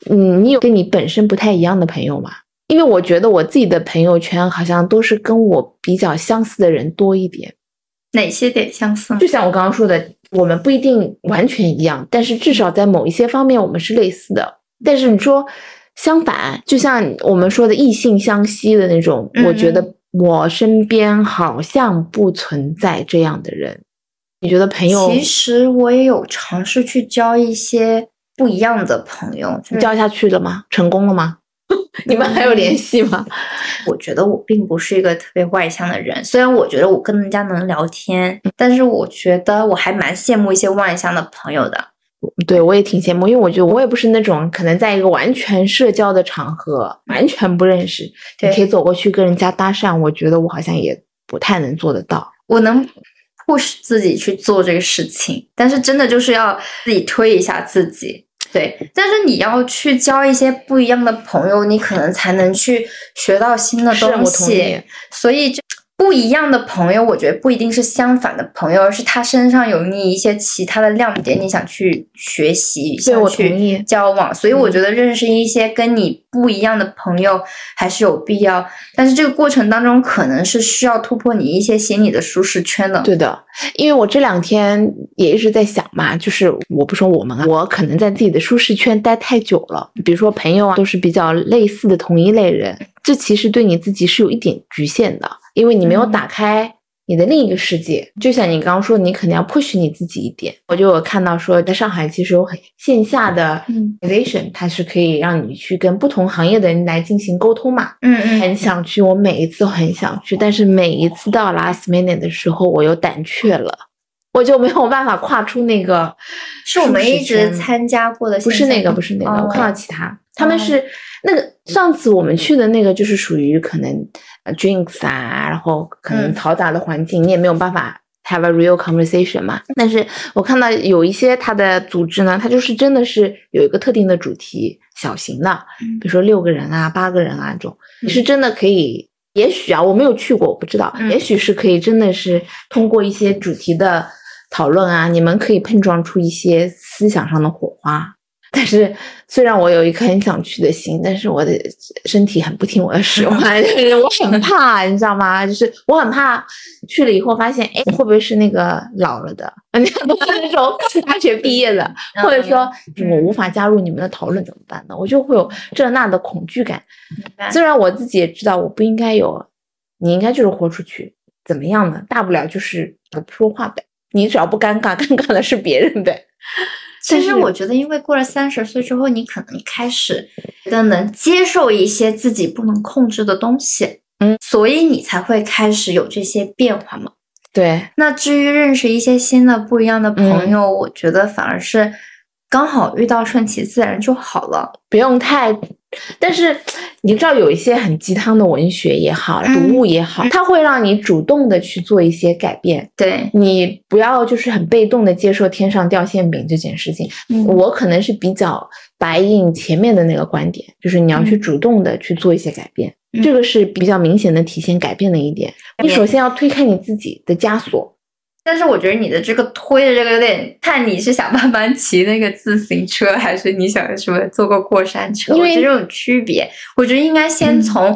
Speaker 1: 嗯，你有跟你本身不太一样的朋友吗？因为我觉得我自己的朋友圈好像都是跟我比较相似的人多一点。
Speaker 2: 哪些点相似？
Speaker 1: 就像我刚刚说的，我们不一定完全一样，但是至少在某一些方面我们是类似的。但是你说相反，就像我们说的异性相吸的那种，我觉
Speaker 2: 嗯
Speaker 1: 得我身边好像不存在这样的人。你觉得朋友
Speaker 2: 其实我也有尝试去交一些不一样的朋友，就是
Speaker 1: 交下去了吗？成功了吗？你们还有联系吗？
Speaker 2: 我觉得我并不是一个特别外向的人，虽然我觉得我跟人家能聊天，但是我觉得我还蛮羡慕一些外向的朋友的。
Speaker 1: 对我也挺羡慕，因为我觉得我也不是那种可能在一个完全社交的场合完全不认识，你可以走过去跟人家搭讪，我觉得我好像也不太能做得到。
Speaker 2: 我能 push 自己去做这个事情，但是真的就是要自己推一下自己。对，但是你要去交一些不一样的朋友，你可能才能去学到新的东西。所以这不一样的朋友，我觉得不一定是相反的朋友，而是他身上有你一些其他的亮点，你想去学习，想去交往。所以我
Speaker 1: 嗯
Speaker 2: 觉得认识一些跟你不一样的朋友还是有必要，但是这个过程当中可能是需要突破你一些心理的舒适圈的。
Speaker 1: 对的，因为我这两天也一直在想嘛，就是我不说我们啊，我可能在自己的舒适圈待太久了，比如说朋友啊，都是比较类似的同一类人，这其实对你自己是有一点局限的，因为你没有
Speaker 2: 嗯
Speaker 1: 打开。你的另一个世界，就像你刚刚说，你肯定要 push 你自己一点。我就有看到说，在上海其实有很线下的
Speaker 2: 嗯
Speaker 1: organization，它是可以让你去跟不同行业的人来进行沟通嘛。
Speaker 2: 嗯嗯
Speaker 1: 很想去，我每一次都很想去，但是每一次到 last minute 的时候，我又胆怯了，我就没有办法跨出那个
Speaker 2: 是我们一直参加过的
Speaker 1: 不是那个，不是那个，
Speaker 2: 哦
Speaker 1: 我看到其他，他们
Speaker 2: 哦
Speaker 1: 是那个上次我们去的那个，就是属于可能呃 drinks 啊，然后可能
Speaker 2: 嗯
Speaker 1: 嘈杂的环境，你也没有办法 have a real conversation 嘛。但是我看到有一些它的组织呢，它就是真的是有一个特定的主题，小型的，
Speaker 2: 嗯
Speaker 1: 比如说六个人啊、八个人啊这种，你
Speaker 2: 嗯
Speaker 1: 是真的可以。也许啊，我没有去过，我不知道。
Speaker 2: 嗯
Speaker 1: 也许是可以，真的是通过一些主题的讨论啊，你们可以碰撞出一些思想上的火花。但是虽然我有一颗很想去的心，但是我的身体很不听我的使唤，就是我很怕，你知道吗？就是我很怕去了以后发现，哎，会不会是那个老了的，那种大学毕业的，或者说我无法加入你们的讨论怎么办呢？我就会有这那的恐惧感。虽然我自己也知道我不应该有，你应该就是豁出去，怎么样呢？大不了就是不说话呗，你只要不尴尬，尴尬的是别人呗。
Speaker 2: 其实我觉得，因为过了三十岁之后，你可能开始的能接受一些自己不能控制的东西，
Speaker 1: 嗯，
Speaker 2: 所以你才会开始有这些变化嘛。
Speaker 1: 对。
Speaker 2: 那至于认识一些新的不一样的朋友，我觉得反而是刚好遇到，顺其自然就好了，
Speaker 1: 不用太。但是你知道，有一些很鸡汤的文学也好，读物也好，它会让你主动的去做一些改变。
Speaker 2: 对
Speaker 1: 你不要就是很被动的接受天上掉馅饼这件事情。我可能是比较白印前面的那个观点，就是你要去主动的去做一些改变，这个是比较明显的体现改变的一点。你首先要推开你自己的枷锁。
Speaker 2: 但是我觉得你的这个推的这个有点看你是想慢慢骑那个自行车，还是你想什么坐个过山车？因为这种区别，我觉得应该先从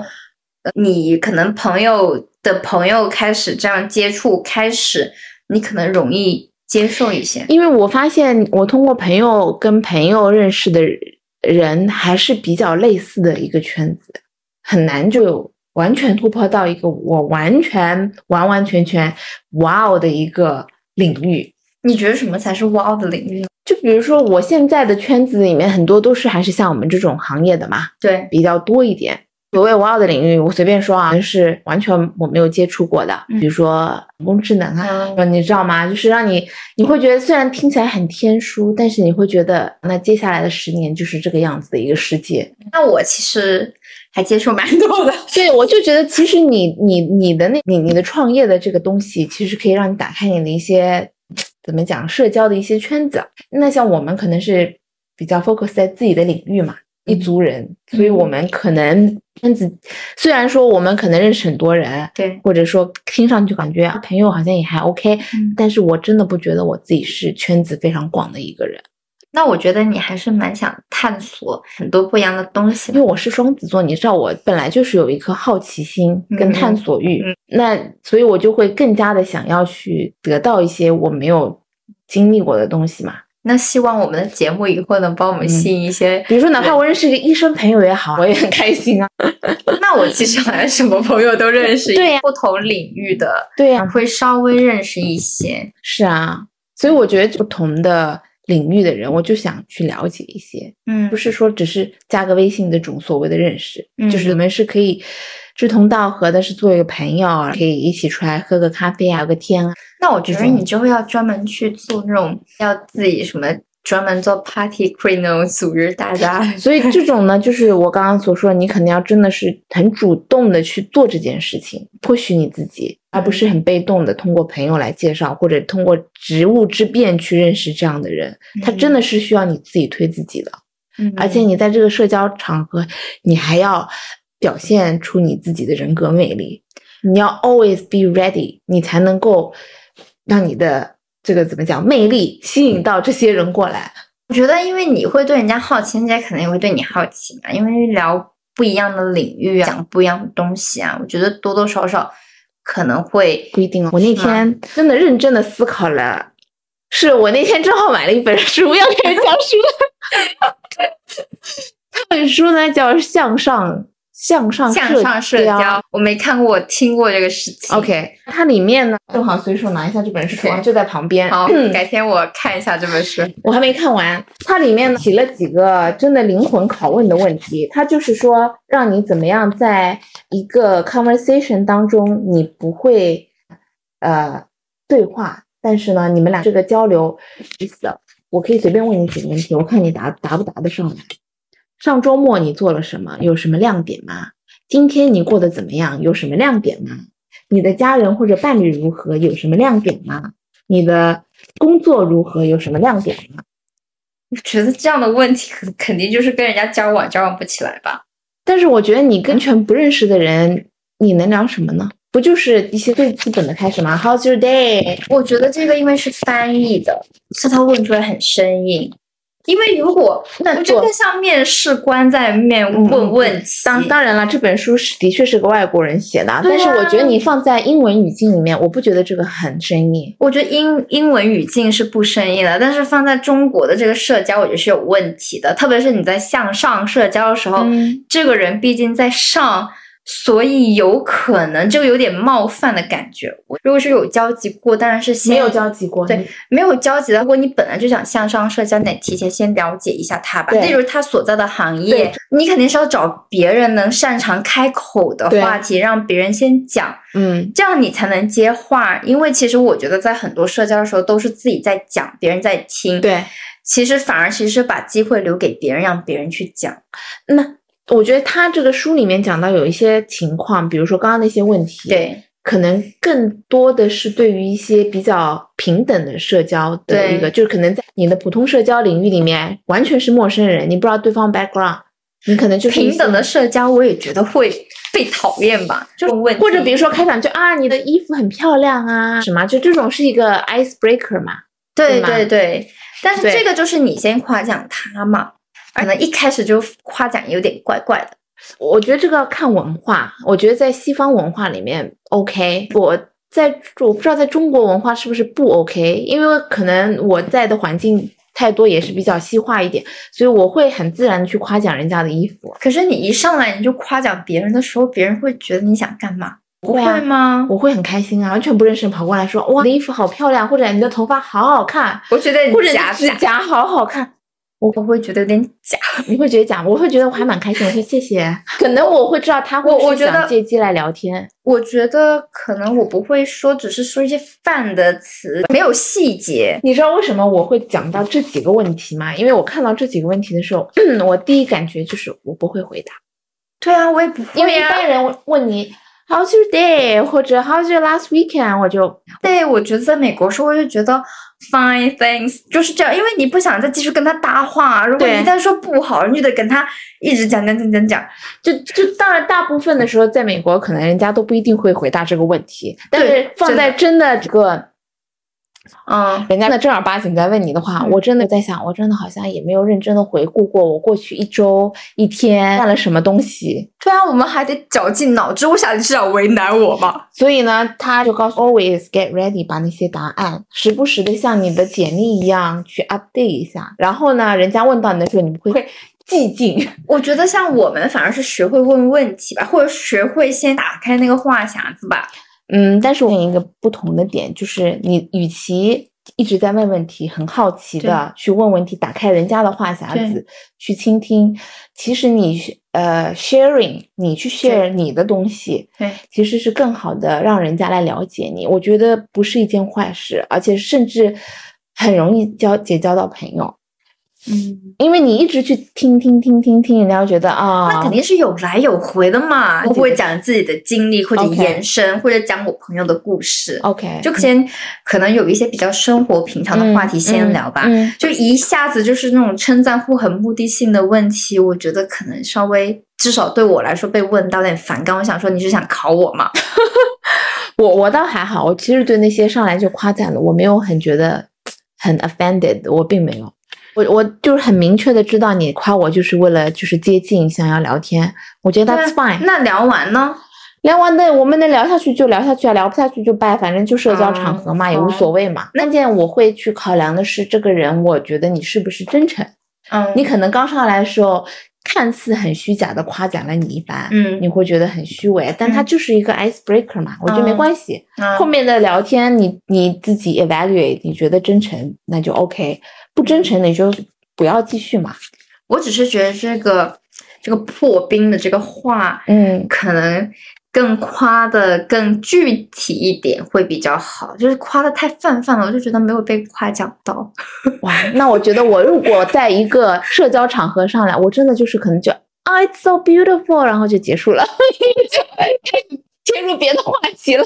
Speaker 2: 你可能朋友的朋友开始这样接触开始，你可能容易接受一些。
Speaker 1: 因为我发现我通过朋友跟朋友认识的人还是比较类似的一个圈子，很难就。完全突破到一个我完全完完全全哇哦的一个领域，
Speaker 2: 你觉得什么才是哇哦的领域呢？
Speaker 1: 就比如说我现在的圈子里面很多都是还是像我们这种行业的嘛，
Speaker 2: 对，
Speaker 1: 比较多一点。所谓哇哦的领域，我随便说啊，是完全我没有接触过的，比如说人工智能啊，你知道吗？就是让你你会觉得虽然听起来很天书，但是你会觉得那接下来的十年就是这个样子的一个世界。
Speaker 2: 那我其实。还接触蛮多的，
Speaker 1: 对我就觉得其实你你你的那你你的创业的这个东西，其实可以让你打开你的一些怎么讲社交的一些圈子。那像我们可能是比较 focus 在自己的领域嘛，一族人，所以我们可能圈子虽然说我们可能认识很多人，
Speaker 2: 对，
Speaker 1: 或者说听上去感觉朋友好像也还 OK，但是我真的不觉得我自己是圈子非常广的一个人。
Speaker 2: 那我觉得你还是蛮想探索很多不一样的东西，
Speaker 1: 因为我是双子座，你知道我本来就是有一颗好奇心跟探索欲，那所以我就会更加的想要去得到一些我没有经历过的东西嘛。
Speaker 2: 那希望我们的节目以后能帮我们吸引一些，
Speaker 1: 比如说哪怕我认识一个医生朋友也好，我也很开心啊。
Speaker 2: 那我其实好像什么朋友都认识，
Speaker 1: 对呀，
Speaker 2: 不同领域的，
Speaker 1: 对呀，
Speaker 2: 会稍微认识一些。
Speaker 1: 是啊，所以我觉得不同的。领域的人，我就想去了解一些，
Speaker 2: 嗯，
Speaker 1: 不是说只是加个微信这种所谓的认识，就是我们是可以志同道合的，是做一个朋友，可以一起出来喝个咖啡啊，聊个天啊。
Speaker 2: 那我觉得你就会要专门去做那种，要自己什么专门做 party queen 那种组织大家。
Speaker 1: 所以这种呢，就是我刚刚所说的，你肯定要真的是很主动的去做这件事情，或许你自己。而不是很被动的通过朋友来介绍，或者通过职务之便去认识这样的人，他真的是需要你自己推自己的。
Speaker 2: 嗯，
Speaker 1: 而且你在这个社交场合，你还要表现出你自己的人格魅力，你要 always be ready，你才能够让你的这个怎么讲魅力吸引到这些人过来。
Speaker 2: 我觉得，因为你会对人家好奇，人家可能也会对你好奇嘛。因为聊不一样的领域啊，讲不一样的东西啊，我觉得多多少少。可能会
Speaker 1: 不一定哦。我那天真的认真的思考了，是我那天正好买了一本书，要给人讲书。这本书呢叫《向上向上
Speaker 2: 向上社交》，我没看过，我听过这个事情。
Speaker 1: OK，它里面呢正好随手拿一下这本书，就在旁边。
Speaker 2: 好，改天我看一下这本书。
Speaker 1: 我还没看完。它里面呢提了几个真的灵魂拷问的问题，它就是说让你怎么样在。一个 conversation 当中，你不会呃对话，但是呢，你们俩这个交流意思，我可以随便问你几个问题，我看你答答不答得上来。上周末你做了什么？有什么亮点吗？今天你过得怎么样？有什么亮点吗？你的家人或者伴侣如何？有什么亮点吗？你的工作如何？有什么亮点吗？
Speaker 2: 我觉得这样的问题肯肯定就是跟人家交往交往不起来吧。
Speaker 1: 但是我觉得你跟全不认识的人，你能聊什么呢？不就是一些最基本的开始吗？How's your day？
Speaker 2: 我觉得这个因为是翻译的，所以他问出来很生硬。因为如果
Speaker 1: 那
Speaker 2: 我觉得像面试官在面问问题，
Speaker 1: 当当然了，这本书是的确是个外国人写的，
Speaker 2: 啊
Speaker 1: 但是我觉得你放在英文语境里面，我不觉得这个很生硬。
Speaker 2: 我觉得英英文语境是不生硬的，但是放在中国的这个社交，我觉得是有问题的。特别是你在向上社交的时候，
Speaker 1: 嗯
Speaker 2: 这个人毕竟在上，所以有可能就有点冒犯的感觉。我如果是有交集过，当然是先
Speaker 1: 没有交集过，
Speaker 2: 对没有交集的，如果你本来就想向上社交，你得提前先了解一下他吧。
Speaker 1: 对
Speaker 2: 例如他所在的行业，你肯定是要找别人能擅长开口的话题，让别人先讲，
Speaker 1: 嗯，
Speaker 2: 这样你才能接话。因为其实我觉得在很多社交的时候都是自己在讲，别人在听。，
Speaker 1: 对。
Speaker 2: 其实反而其实是把机会留给别人，让别人去讲。
Speaker 1: 那我觉得他这个书里面讲到有一些情况，比如说刚刚那些问题，，
Speaker 2: 对，
Speaker 1: 可能更多的是对于一些比较平等的社交的
Speaker 2: 对
Speaker 1: 一个，就是可能在你的普通社交领域里面，完全是陌生人，你不知道对方 background，你可能就是
Speaker 2: 平等的社交，我也觉得会被讨厌吧。就问题，
Speaker 1: 或者比如说开场就啊，你的衣服很漂亮啊，什么，就这种是一个 icebreaker 嘛。
Speaker 2: 对
Speaker 1: 对
Speaker 2: 对对，但是这个就是你先夸奖他嘛，可能一开始就夸奖有点怪怪的。
Speaker 1: 我觉得这个要看文化，我觉得在西方文化里面 OK，我在我不知道在中国文化是不是不 OK，因为可能我在的环境太多也是比较西化一点，所以我会很自然的去夸奖人家的衣服。
Speaker 2: 可是你一上来你就夸奖别人的时候，别人会觉得你想干嘛？不
Speaker 1: 会啊
Speaker 2: 吗？
Speaker 1: 我会很开心啊，完全不认识人跑过来说哇，你的衣服好漂亮，或者你的头发好好看，
Speaker 2: 我觉得
Speaker 1: 你的指甲好好看，
Speaker 2: 我会觉得有点假。
Speaker 1: 你会觉得假，我会觉得我还蛮开心，我说谢谢。可能我会知道他会是
Speaker 2: 我我觉得
Speaker 1: 想借机来聊天，
Speaker 2: 我觉得可能我不会说，只是说一些泛的词，没有细节。
Speaker 1: 你知道为什么我会讲到这几个问题吗？因为我看到这几个问题的时候，我第一感觉就是我不会回答，
Speaker 2: 对啊，我也不会
Speaker 1: 因为一般人问你 How's your day 或者 How's your last weekend，我就
Speaker 2: 对，我觉得在美国时候，我就觉得 fine thanks 就是这样，因为你不想再继续跟他搭话，如果你
Speaker 1: 对
Speaker 2: 一旦说不好，你就得跟他一直讲讲讲讲讲。
Speaker 1: 就就当然大部分的时候在美国，可能人家都不一定会回答这个问题，但是放在真的这个。
Speaker 2: 嗯，
Speaker 1: 人家的正儿八经在问你的话，
Speaker 2: 嗯
Speaker 1: 我真的在想，我真的好像也没有认真的回顾过我过去一周一天干了什么东西。
Speaker 2: 对啊，我们还得绞尽脑汁，我想你是要为难我吧？
Speaker 1: 所以呢，他就告诉 always get ready，把那些答案时不时的像你的简历一样去 update 一下。然后呢，人家问到你的时候，你不会寂静。
Speaker 2: 我觉得像我们反而是学会问问题吧，或者学会先打开那个话匣子吧。
Speaker 1: 嗯，但是我有一个不同的点，就是你与其一直在问问题，很好奇的去问问题，打开人家的话匣子去倾听，其实你呃 sharing，你去 share 你的东西，
Speaker 2: 对，
Speaker 1: 其实是更好的让人家来了解你。我觉得不是一件坏事，而且甚至很容易交结交到朋友，
Speaker 2: 嗯，
Speaker 1: 因为你一直去听听听听听，人家会觉得啊，
Speaker 2: 那肯定是有来有回的嘛，我不会讲自己的经历或者延伸，或者讲我朋友的故事。
Speaker 1: OK，
Speaker 2: 就先可能有一些比较生活平常的话题先聊吧，
Speaker 1: 嗯嗯
Speaker 2: 就一下子就是那种称赞或很目的性的问题，我觉得可能稍微至少对我来说被问到有点反感。我想说你是想考我吗？
Speaker 1: 我我倒还好，我其实对那些上来就夸赞的，我没有很觉得很 offended，我并没有。我我就是很明确的知道你夸我就是为了就是接近，想要聊天，我觉得 that's fine。
Speaker 2: 那聊完呢？
Speaker 1: 聊完的我们能聊下去就聊下去啊，聊不下去就拜，反正就社交场合嘛，
Speaker 2: 嗯
Speaker 1: 也无所谓嘛。关键我会去考量的是这个人，我觉得你是不是真诚。
Speaker 2: 嗯，
Speaker 1: 你可能刚上来的时候看似很虚假的夸奖了你一番，
Speaker 2: 嗯
Speaker 1: 你会觉得很虚伪，但它
Speaker 2: 嗯
Speaker 1: 就是一个 icebreaker 嘛，我觉得没
Speaker 2: 嗯
Speaker 1: 关系。
Speaker 2: 嗯
Speaker 1: 后面的聊天你你自己 evaluate，你觉得真诚那就 OK，不真诚你就不要继续嘛。
Speaker 2: 我只是觉得这个这个破冰的这个话，
Speaker 1: 嗯，
Speaker 2: 可能更夸的更具体一点会比较好，就是夸的太泛泛了，我就觉得没有被夸奖到。
Speaker 1: 哇，那我觉得我如果在一个社交场合上来，我真的就是可能就啊、i t s so beautiful，然后就结束了，切入别的话题了。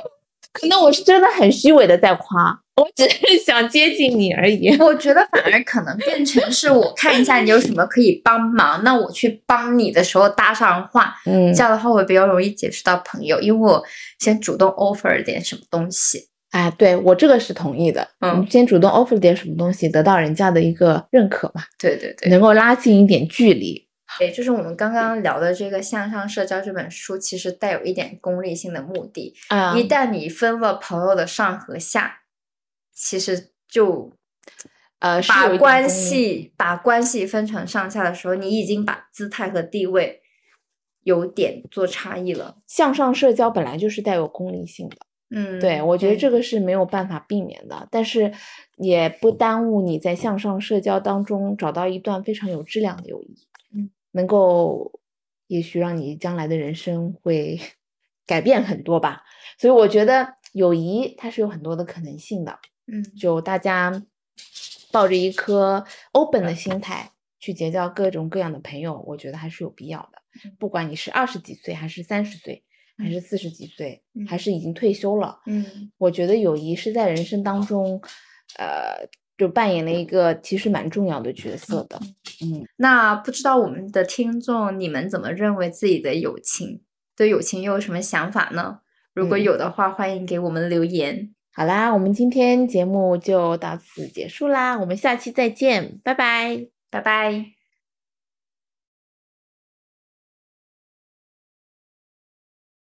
Speaker 1: 可能我是真的很虚伪的在夸，我只是想接近你而已。
Speaker 2: 我觉得反而可能变成是我看一下你有什么可以帮忙，那我去帮你的时候搭上话，
Speaker 1: 嗯
Speaker 2: 这样的话我比较容易结识到朋友，因为我先主动 offer 点什么东西。
Speaker 1: 哎，对我这个是同意的。
Speaker 2: 嗯
Speaker 1: 先主动 offer 点什么东西，得到人家的一个认可嘛，
Speaker 2: 对对对，
Speaker 1: 能够拉近一点距离。
Speaker 2: 对，就是我们刚刚聊的这个《向上社交》这本书，其实带有一点功利性的目的。
Speaker 1: 啊、
Speaker 2: 一旦你分了朋友的上和下，其实就
Speaker 1: 呃，
Speaker 2: 把关系把关系分成上下的时候，你已经把姿态和地位有点做差异了。
Speaker 1: 向上社交本来就是带有功利性的。
Speaker 2: 嗯，
Speaker 1: 对，我觉得这个是没有办法避免的，但是也不耽误你在向上社交当中找到一段非常有质量的友谊，
Speaker 2: 嗯，
Speaker 1: 能够也许让你将来的人生会改变很多吧。所以我觉得友谊它是有很多的可能性的，
Speaker 2: 嗯
Speaker 1: 就大家抱着一颗 open 的心态去结交各种各样的朋友，我觉得还是有必要的
Speaker 2: 嗯。
Speaker 1: 不管你是二十几岁，还是三十岁，还是四十几岁，
Speaker 2: 嗯
Speaker 1: 还是已经退休了，
Speaker 2: 嗯
Speaker 1: 我觉得友谊是在人生当中，呃，就扮演了一个其实蛮重要的角色的。嗯，
Speaker 2: 那不知道我们的听众你们怎么认为自己的友情？对友情又有什么想法呢？如果
Speaker 1: 嗯
Speaker 2: 有的话，欢迎给我们留言。
Speaker 1: 好啦，我们今天节目就到此结束啦，我们下期再见，拜拜。
Speaker 2: 拜拜。